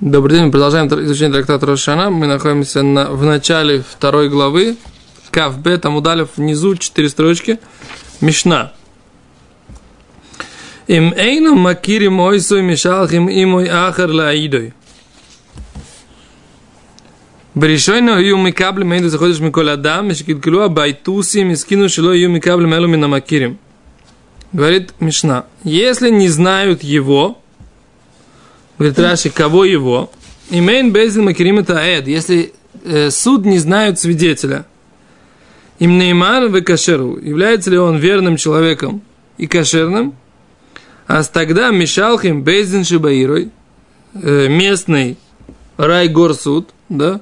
Добрый день, мы продолжаем изучение трактата Рошана. Мы находимся на, в начале второй главы. Кав Б, там удалив внизу четыре строчки. Мишна. Им эйну макири мойсу мишалхим имой ахар лаидой. בראשון היו מקבלים היינו זה חודש מכל אדם, ושקלקלו הבייטוסים, הסכינו שלא יהיו מקבלים אלו מן המכירים. Говорит Мишна, если не знают его, Говорит Раши, кого его? Имейн Бейзин Макерим это Аэд. Если э, суд не знают свидетеля. Им Неймар в Кашеру. Является ли он верным человеком и кошерным? А тогда Мишалхим Бейзин Шибаирой, э, местный Райгор суд, да,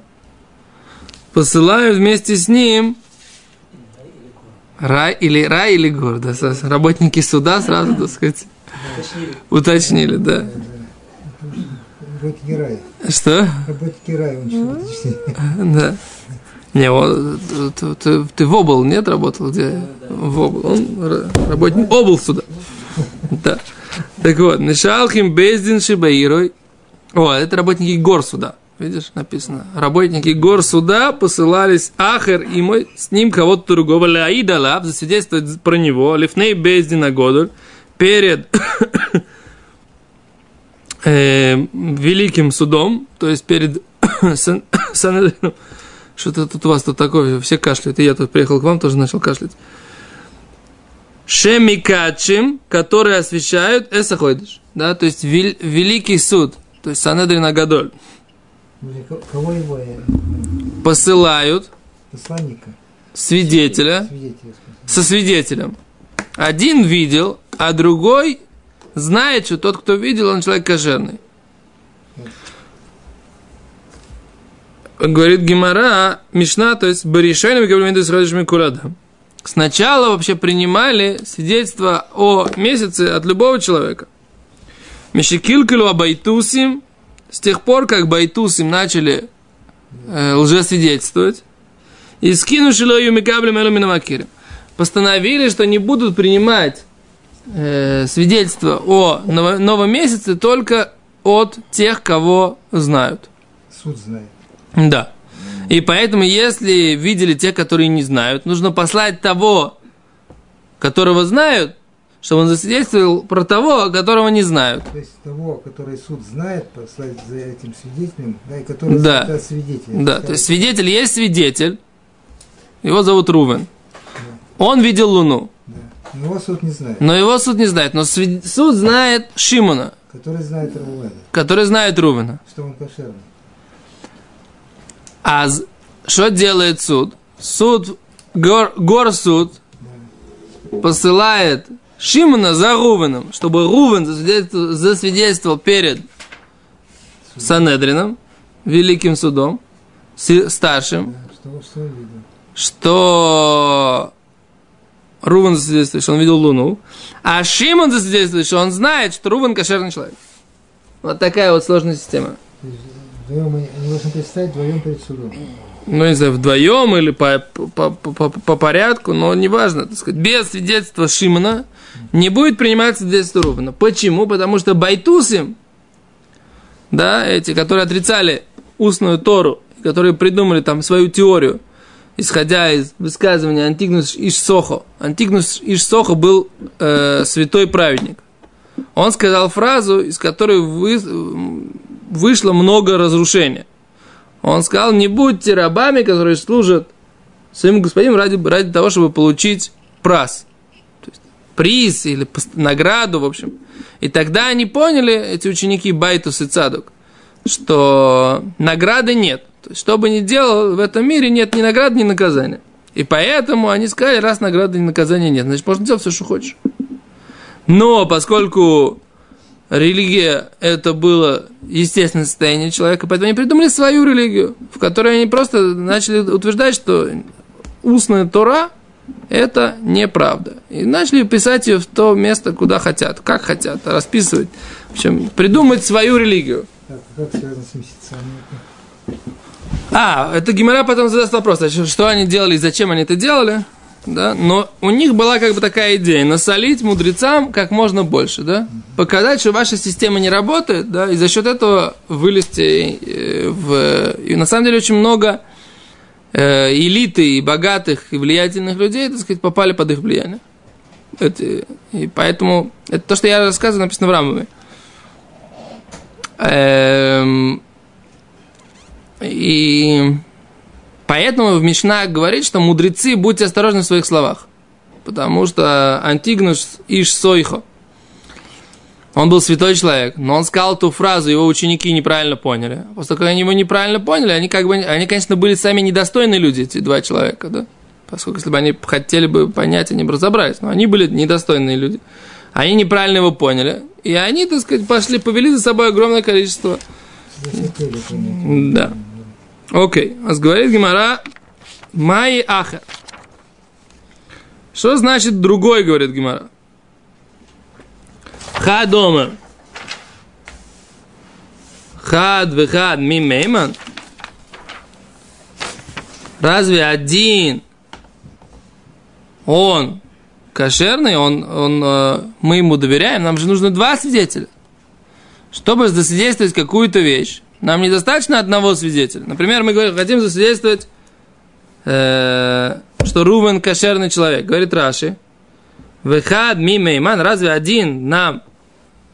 посылают вместе с ним Рай или рай или гор, да, работники суда сразу, так сказать, уточнили, да. Работники рая. Что? Работники рая, он что Да. Не, он, ты, ты, ты в обл, нет, работал? Где? В обл. Он работник обл сюда. Да. Так вот, Нишалхим Бездин Шибаирой. О, это работники гор суда. Видишь, написано. Работники гор суда посылались Ахер и мой, с ним кого-то другого, Лаидала, засвидетельствовать про него, Лифней Бездина Годуль, перед э, великим судом, то есть перед Санедрином. Что-то тут у вас тут такое, все кашляют, и я тут приехал к вам, тоже начал кашлять. Шемикачим, которые освещают Эсаходиш, да, то есть вел, великий суд, то есть Санедрина Гадоль. Кого его? Посылают Посланника. свидетеля, Свидетеля. со свидетелем. Один видел, а другой знает, что тот, кто видел, он человек кошерный. Говорит Гимара, Мишна, то есть Баришайна Микаблименту с Курада. Сначала вообще принимали свидетельство о месяце от любого человека. Мишикилкилу Абайтусим, с тех пор, как Байтусим начали э, лжесвидетельствовать, и скинувши лою Микаблим Элуминамакирим, постановили, что не будут принимать э, свидетельство о ново, новом месяце только от тех, кого знают. Суд знает. Да. И поэтому, если видели те, которые не знают, нужно послать того, которого знают, чтобы он засвидетельствовал про того, которого не знают. То есть того, который суд знает, послать за этим свидетелем, да, и который Да. да. свидетель. Да, то есть свидетель есть свидетель, его зовут Рувен. Он видел Луну, Да. Но его суд не знает. но его суд не знает. Но суд знает Шимона, Который знает Рауэда, который знает Рувена. что он кошерный. А что делает суд? Суд, гор, горсуд посылает Шимона за Рувеном, чтобы Рувен засвидетельствовал, засвидетельствовал перед Санедрином, великим судом, старшим, Да. Что, что Рувен засвидетельствует, что он видел Луну, а Шимон засвидетельствует, что он знает, что Рувен кошерный человек. Вот такая вот сложная система. Вдвоем они должны предстать вдвоем перед судом. ну, не знаю, вдвоем или по, по, по, по, по порядку, но неважно, так сказать, без свидетельства Шимона не будет приниматься свидетельство Рувена. Почему? Потому что байтусы, да, эти, которые отрицали устную Тору, которые придумали там свою теорию, исходя из высказывания Антигнус Ишсохо. Антигнус Ишсохо был э, святой праведник. Он сказал фразу, из которой вы, вышло много разрушения. Он сказал, не будьте рабами, которые служат своим господину ради, ради того, чтобы получить праз. То есть, приз или награду, в общем. И тогда они поняли, эти ученики Байтус и Цадук, что награды нет. То есть, что бы ни делал в этом мире, нет ни награды, ни наказания. И поэтому они сказали, раз награды, ни наказания нет, значит, можно делать все, что хочешь. Но поскольку религия это было естественное состояние человека, поэтому они придумали свою религию, в которой они просто начали утверждать, что устная Тора это неправда. И начали писать ее в то место, куда хотят, как хотят, расписывать. В общем, придумать свою религию. Так, как связано с месяцами? А, это Гимара потом задаст вопрос, а что- они делали и зачем они это делали. да, но у них была как бы такая идея, насолить мудрецам как можно больше, да, показать, что ваша система не работает, да, и за счет этого вылезти э, в... И на самом деле очень много э, элиты и богатых и влиятельных людей, так сказать, попали под их влияние. Это, и поэтому, это то, что я рассказываю, написано в Рамбаме. Эм, и поэтому в Мишна говорит, что мудрецы, будьте осторожны в своих словах. Потому что Антигнус Иш Сойхо, он был святой человек, но он сказал ту фразу, его ученики неправильно поняли. После того, как они его неправильно поняли, они, как бы, они, конечно, были сами недостойные люди, эти два человека, да? Поскольку, если бы они хотели бы понять, они бы разобрались. Но они были недостойные люди. Они неправильно его поняли. И они, так сказать, пошли, повели за собой огромное количество. Да. Окей. А говорит Гимара Майи Аха. Что значит другой, говорит Гимара? Хадома. Хад вехад мимейман. Разве один он кошерный, он, он, э, мы ему доверяем, нам же нужно два свидетеля. Чтобы засвидетельствовать какую-то вещь, нам недостаточно одного свидетеля. Например, мы говорим, хотим засвидетельствовать, э, что Рувен кошерный человек. Говорит Раши, Вехад мимейман, разве один нам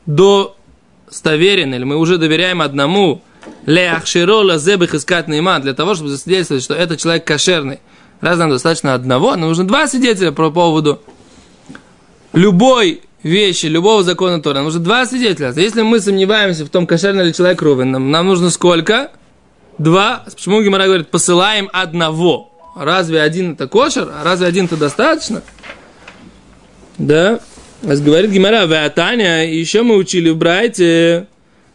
достоверен, или мы уже доверяем одному, леахширола зебых искать нейман, для того, чтобы засвидетельствовать, что этот человек кошерный. Раз нам достаточно одного, нам нужно два свидетеля по поводу любой вещи, любого закона Тора. Нам нужно два свидетеля. Если мы сомневаемся в том, кошерный ли человек Рувен, нам, нам нужно сколько? Два. Почему Гимара говорит, посылаем одного? Разве один это кошер? А разве один это достаточно? Да. Говорит Гимара, Таня, еще мы учили в Брайте,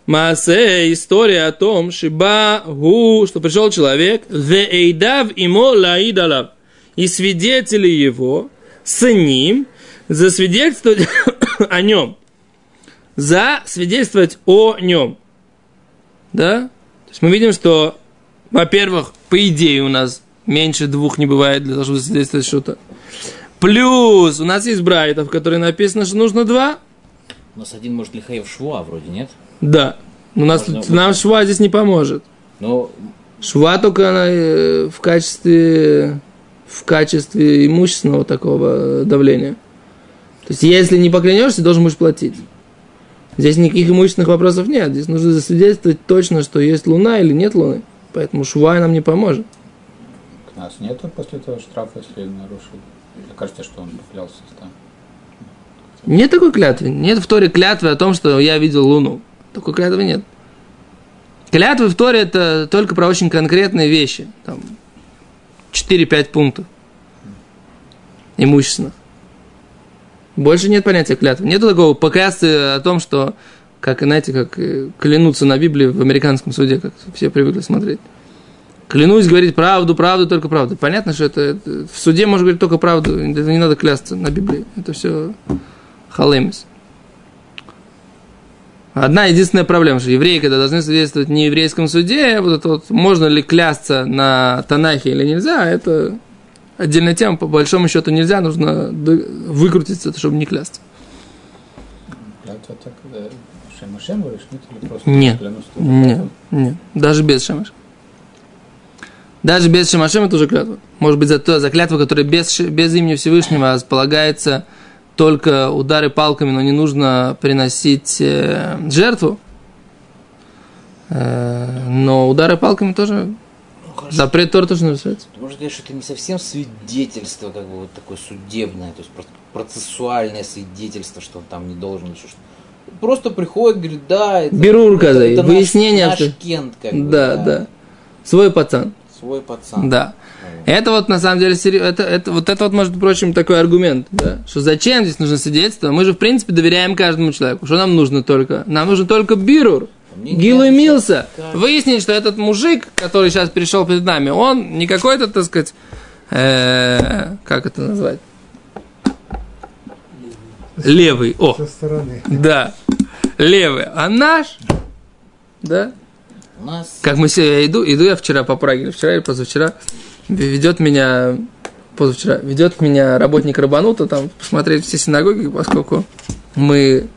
Маасе, история о том, Шиба Гу, что пришел человек, Веэйдав имо лаидалав, и свидетели его с ним засвидетельствовать о нем. Засвидетельствовать о нем. Да? То есть мы видим, что, во-первых, по идее у нас меньше двух не бывает для того, чтобы засвидетельствовать что-то. Плюс у нас есть брайтов, в которых написано, что нужно два. У нас один может лихаев швуа вроде, нет? Да. У нас, Можно- нам шва здесь не поможет. Но Шва только она э, в качестве, в качестве имущественного такого давления. То есть, если не поклянешься, должен будешь платить. Здесь никаких имущественных вопросов нет. Здесь нужно засвидетельствовать точно, что есть луна или нет луны. Поэтому шва нам не поможет. У нас нету после этого штрафа, если нарушил. Мне кажется, что он поклялся там. Нет такой клятвы. Нет в Торе клятвы о том, что я видел луну. Такой клятвы нет. Клятвы в Торе это только про очень конкретные вещи. Там 4-5 пунктов имущественных. Больше нет понятия клятвы. Нет такого поклясться о том, что, как, знаете, как э, клянутся на Библии в американском суде, как все привыкли смотреть. Клянусь говорить правду, правду, только правду. Понятно, что это, это- в суде можно говорить только правду, это не надо клясться на Библии. Это все халемис. Одна единственная проблема, что евреи, когда должны свидетельствовать в еврейском суде, вот это вот, можно ли клясться на Танахе или нельзя, это отдельная тема, по большому счету нельзя, нужно выкрутиться, чтобы не клясться. Клятва так, да, Шем Шем говоришь, нет? Или просто Нет. клянусь Нет, даже без шамаш. Даже без шамашем это уже клятва. Может быть, за, то, за клятву, которая без, без имени Всевышнего полагается только удары палками, но не нужно приносить э, жертву. Э, но удары палками тоже. Запрет Тора тоже нарушается. Ты можешь сказать, что это не совсем свидетельство, как бы вот такое судебное, то есть про- процессуальное свидетельство, что он там не должен еще что Просто приходит, говорит, да, это, Берур, это, наш- выяснение, наш, что- Кент, как бы, Да, да. Свой пацан. свой пацан. Да. Это вот на самом деле это, это, вот это вот, между прочим, такой аргумент, да? Что зачем здесь нужно свидетельство? Мы же, в принципе, доверяем каждому человеку. Что нам нужно только? Нам нужен только бирур. Милса. сейчас- Выяснить, что этот мужик, который сейчас перешел перед нами, он не какой-то, так сказать, э, как это назвать? Левый. О, Со стороны. да. Левый. А наш? Да? У нас Как мы все, я иду, иду я вчера по Праге, или вчера или позавчера, ведет меня позавчера, ведет меня работник Рабанута там посмотреть все синагоги, поскольку мы,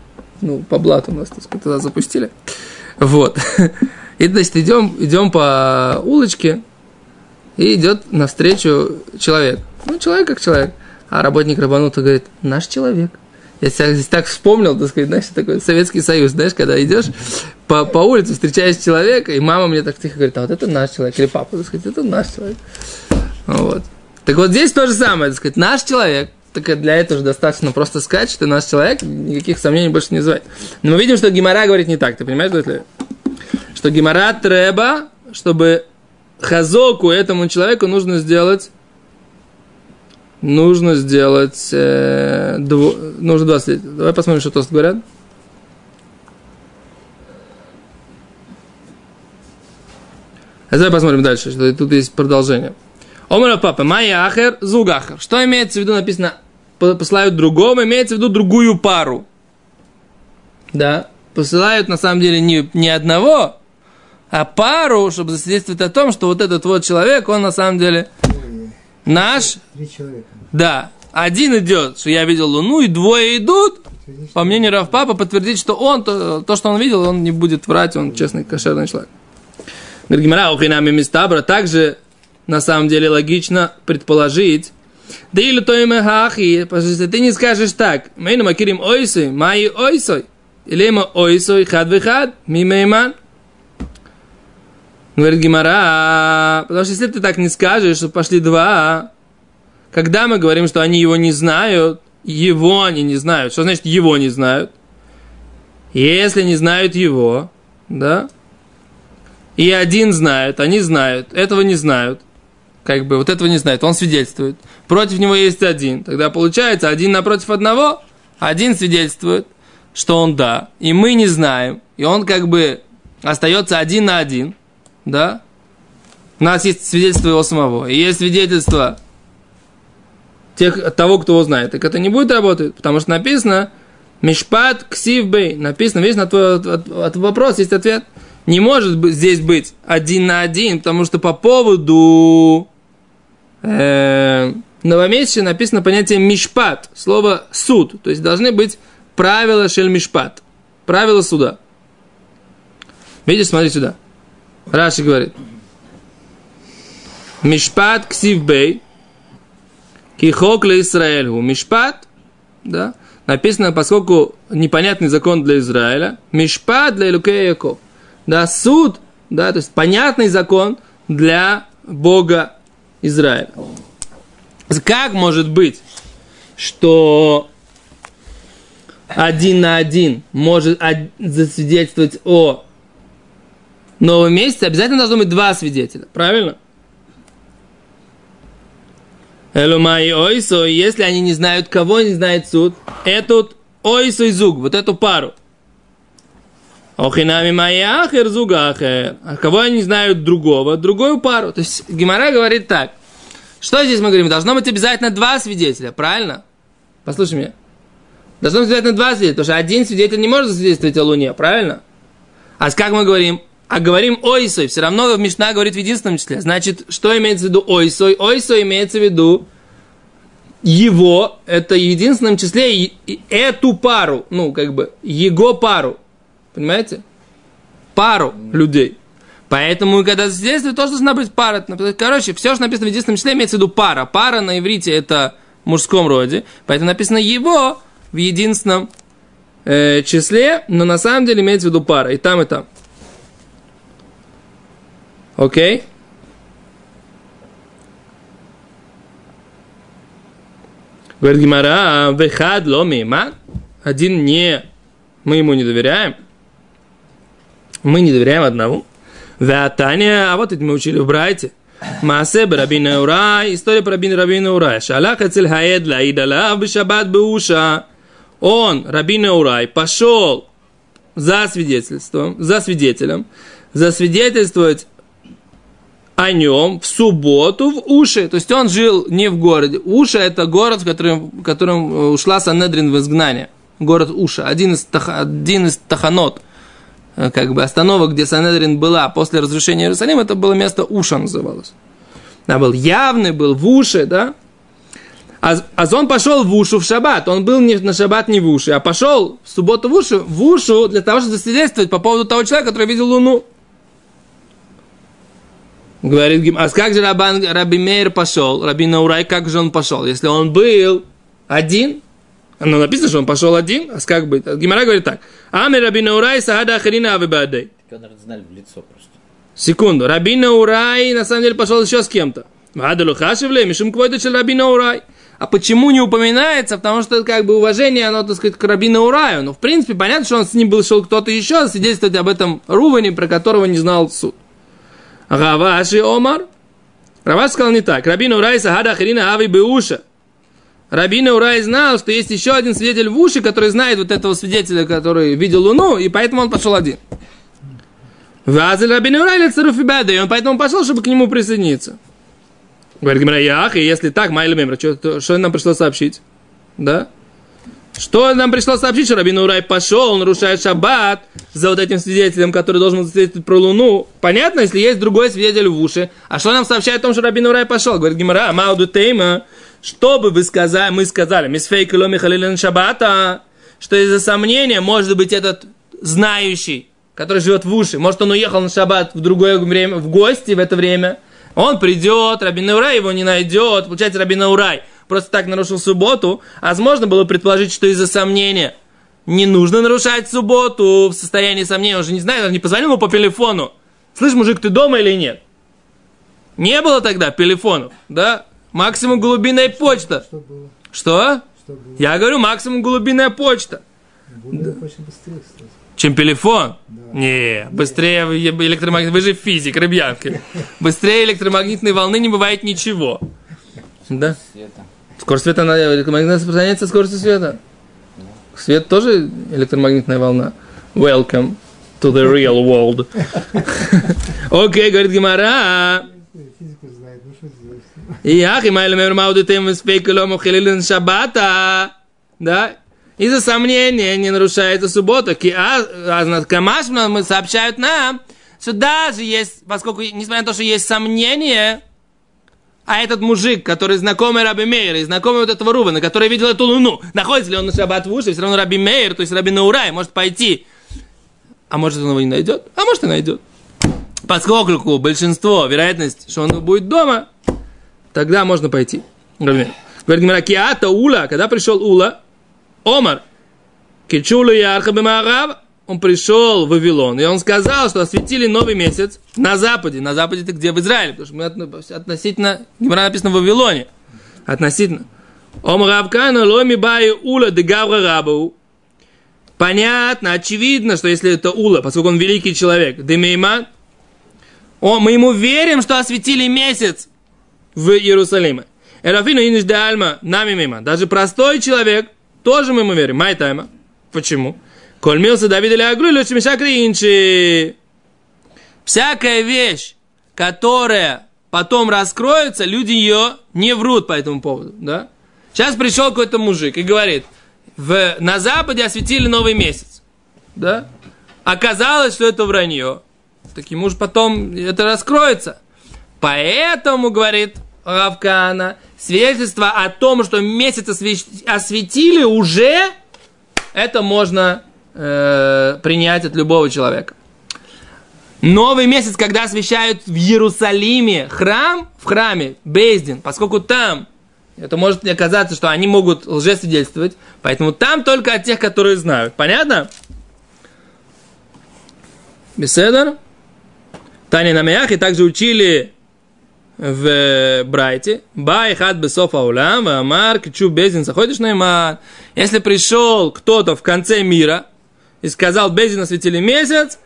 ну, по блату нас, так сказать, туда запустили. Вот. И, значит, идем, идем по улочке, и идет навстречу человек. Ну, человек как человек. А работник Рабанута говорит, наш человек. Я себя здесь так вспомнил, так сказать, знаешь, такой Советский Союз, знаешь, когда идешь по, по улице, встречаешь человека, и мама мне так тихо говорит, а вот это наш человек, или папа, так сказать, это наш человек. Вот. Так вот здесь то же самое, так сказать, наш человек, так для этого же достаточно просто сказать, что наш человек, никаких сомнений больше не вызывает. Но мы видим, что Гимара говорит не так, ты понимаешь, что Что Гимара треба, чтобы хазоку этому человеку нужно сделать нужно сделать э, дво, нужно 20 Давай посмотрим, что тост говорят. А давай посмотрим дальше, что тут есть продолжение. Омара папа, майя ахер, зугахер. Что имеется в виду написано, посылают другому, имеется в виду другую пару. Да, посылают на самом деле не, не одного, а пару, чтобы засвидетельствовать о том, что вот этот вот человек, он на самом деле наш. Три человека. Да. Один идет, что я видел Луну, и двое идут. По мнению Равпапа, подтвердить, что он, то, то, что он видел, он не будет врать, он честный, кошерный человек. Говорит, Гимара, ухинами мистабра, также на самом деле логично предположить, да или то имя хахи, потому что ты не скажешь так, мы макирим ойсой, мои ойсой, или мы ойсой хад вихад, мимейман. Говорит Гимара, потому что если ты так не скажешь, что пошли два, когда мы говорим, что они его не знают, его они не знают. Что значит его не знают? Если не знают его, да, и один знает, они знают, этого не знают, как бы вот этого не знает, он свидетельствует. Против него есть один. Тогда получается один напротив одного, один свидетельствует, что он да, и мы не знаем, и он как бы остается один на один, да. У нас есть свидетельство его самого, и есть свидетельство тех, того, кто его знает. Так это не будет работать, потому что написано Мишпат Ксивбей. Написано, видишь, на твой от, от, от вопрос есть ответ. Не может здесь быть один на один, потому что по поводу э, новомесяча написано понятие мишпат, слово суд. То есть должны быть правила шель мишпат, правила суда. Видишь, смотри сюда. Раши говорит. Мишпат ксивбей, Кихок для Израилю. Мишпат, да, написано, поскольку непонятный закон для Израиля, Мишпат для Илукея Яков. Да, суд, да, то есть понятный закон для Бога Израиля. Как может быть, что один на один может засвидетельствовать о новом месяце, обязательно должно быть два свидетеля, правильно? Элумай ойсо, если они не знают, кого не знает суд, этот ойсо и зуг, вот эту пару. Охинами майахер зугахер. А кого они знают другого, другую пару. То есть Гимара говорит так. Что здесь мы говорим? Должно быть обязательно два свидетеля, правильно? Послушай меня. Должно быть обязательно два свидетеля, потому что один свидетель не может свидетельствовать о Луне, правильно? А как мы говорим? а говорим ойсой, все равно Мишна говорит в единственном числе. Значит, что имеется в виду ойсой? Ойсой имеется в виду его, это в единственном числе и, и эту пару, ну, как бы, его пару. Понимаете? Пару людей. Поэтому, когда свидетельствует то, что должна быть пара, короче, все, что написано в единственном числе, имеется в виду пара. Пара на иврите это в мужском роде, поэтому написано его в единственном э, числе, но на самом деле имеется в виду пара, и там, и там. Окей? Говорит Гимара, вехад ломима. Один не, мы ему не доверяем. Мы не доверяем одному. Ватания, а вот это мы учили в Брайте. Масе Рабина Урай, история про Рабина Рабина Урай. Шалах Ацель Хаед Лаидала Бешабат Беуша. Он, Рабина Урай, пошел за свидетельством, за свидетелем, засвидетельствовать о нем в субботу в Уше. То есть он жил не в городе. Уша это город, в котором, в котором э, ушла Санедрин в изгнание. Город Уша. Один из, один из таханот, как бы остановок, где Санедрин была после разрушения Иерусалима, это было место Уша называлось. Да, был явный, был в Уше, да. А, а он пошел в ушу в шаббат. Он был не на шаббат, не в уши, а пошел в субботу в ушу, в ушу для того, чтобы засвидетельствовать по поводу того человека, который видел луну. Говорит Гим, а как же Рабан, Раби Мейр пошел, Раби Наурай, как же он пошел? Если он был один, ну, написано, что он пошел один, а как быть? Гимара говорит так. Ами Раби Наурай сахада ахарина авибадей. Так, наверное, знали в лицо просто. Секунду. Раби Наурай на самом деле пошел еще с кем-то. Вадалу хашевле, мишум квойдачел Раби Наурай. А почему не упоминается? Потому что как бы уважение, оно, так сказать, к Рабину Ураю. Но, в принципе, понятно, что он с ним был шел кто-то еще, свидетельствовать об этом Руване, про которого не знал суд. Раваши Омар. Раваш сказал не так. Рабин Урай Сахада Харина Ави Беуша. Рабин Урай знал, что есть еще один свидетель в уши, который знает вот этого свидетеля, который видел Луну, и поэтому он пошел один. Вазель Рабин Урай Царуфибеда, и он поэтому пошел, чтобы к нему присоединиться. Говорит Гимара, Ях, и если так, Майли Мемра, что, что нам пришло сообщить? Да? Что нам пришло сообщить, что Рабин Урай пошел, нарушает шаббат за вот этим свидетелем, который должен свидетельствовать про Луну. Понятно, если есть другой свидетель в уши. А что нам сообщает о том, что Рабин Урай пошел? Говорит Гимара, Мауду Тейма, что бы вы сказали, мы сказали, Мисфейк Ломи Халилен Шаббата, что из-за сомнения, может быть, этот знающий, который живет в уши, может, он уехал на шаббат в другое время, в гости в это время, он придет, Рабин Урай его не найдет, получается, Рабин Урай просто так нарушил субботу, а возможно было предположить, что из-за сомнения не нужно нарушать субботу в состоянии сомнения, он же не знает, он не позвонил ему по телефону. Слышь, мужик, ты дома или нет? Не было тогда телефонов, да? Максимум голубиная почта. Что было? Что? Что было? Я говорю, максимум голубиная почта. Было очень быстрее, кстати. Чем телефон? Да. Не, быстрее электромагнит. Вы же физик, рыбьянка. Быстрее электромагнитной волны не бывает ничего. Да? Света. Скорость света, она электромагнитная распространяется скоростью света. Свет тоже электромагнитная волна. Welcome to the real world. Окей, говорит Гимара. Физику знает, ну что сделать? И ах, и майли мэр мауды тем спейкалом хилилин шабата. Да? Из-за сомнения не нарушается суббота. Ки а, а камаш мы сообщают нам, что даже есть, поскольку, несмотря на то, что есть сомнения, а этот мужик, который знакомый Раби Мейер, и знакомый вот этого Рубана, который видел эту луну, находится ли он на шаббат в уши, все равно Раби Мейер, то есть Раби Наурай, может пойти. А может он его не найдет? А может и найдет. Поскольку большинство, вероятность, что он будет дома, тогда можно пойти. Говорит Гимара, Киата Ула, когда пришел Ула, Омар, Кичула Ярха Бемарав, он пришел в Вавилон, и он сказал, что осветили новый месяц на западе. На западе это где? В Израиле, потому что мы отно- относительно, Гимара написано в Вавилоне. Относительно. Омар Равкана ломи бай ула де гавра. Понятно, очевидно, что если это Ула, поскольку он великий человек, Демейман, о, мы ему верим, что осветили месяц в Иерусалиме. Эрафину иниш де альма нами мимо. Даже простой человек, тоже мы ему верим. Май тайма. Почему? Кольмился Давид или Агру, или инчи. Всякая вещь, которая потом раскроется, люди ее не врут по этому поводу, да? Сейчас пришел какой-то мужик и говорит, в, на Западе осветили новый месяц, да? Оказалось, что это вранье. Так ему же потом это раскроется. Поэтому, говорит Равкана, свидетельство о том, что месяц осве- осветили уже, это можно э, принять от любого человека. Новый месяц, когда освещают в Иерусалиме храм, в храме, Бездин, поскольку там это может оказаться, что они могут лжесвидетельствовать, поэтому там только от тех, которые знают. Понятно? Беседер? Таня Намеях и также учили в Брайте. Бай хат бесоф аулам, амар, кичу безин, заходишь на Если пришел кто-то в конце мира и сказал, безин осветили месяц,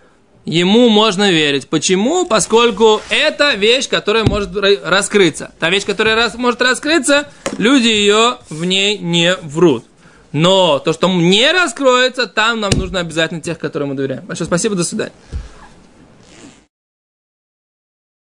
ему можно верить. Почему? Поскольку это вещь, которая может ра- раскрыться. Та вещь, которая рас- может раскрыться, люди ее в ней не врут. Но то, что не раскроется, там нам нужно обязательно тех, которым мы доверяем. Большое спасибо, до свидания.